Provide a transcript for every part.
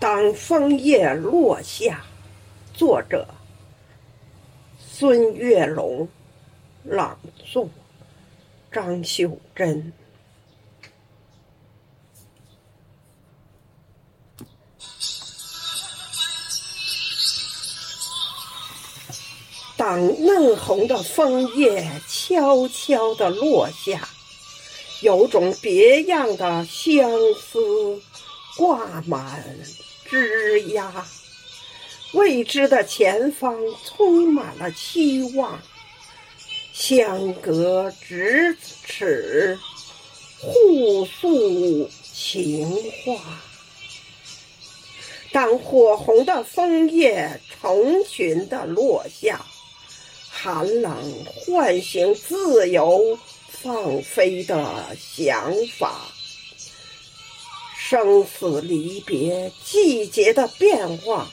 当枫叶落下，作者孙月龙，朗诵张秀珍。当嫩红的枫叶悄悄地落下，有种别样的相思挂满。枝桠，未知的前方充满了期望。相隔咫尺，互诉情话。当火红的枫叶成群的落下，寒冷唤醒自由放飞的想法。生死离别，季节的变化，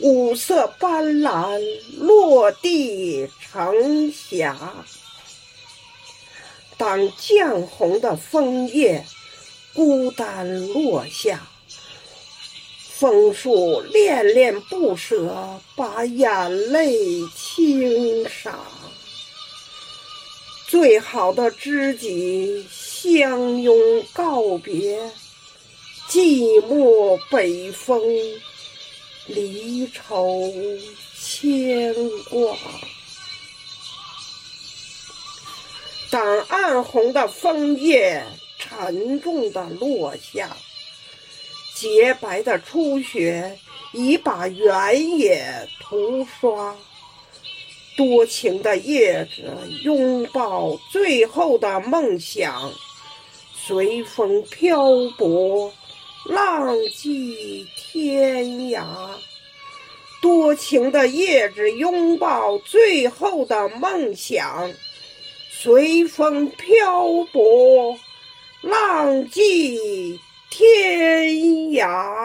五色斑斓，落地成霞。当绛红的枫叶孤单落下，枫树恋恋不舍，把眼泪轻洒。最好的知己相拥告别。寂寞北风，离愁牵挂。当暗红的枫叶沉重的落下，洁白的初雪已把原野涂刷。多情的叶子拥抱最后的梦想，随风漂泊。浪迹天涯，多情的叶子拥抱最后的梦想，随风漂泊，浪迹天涯。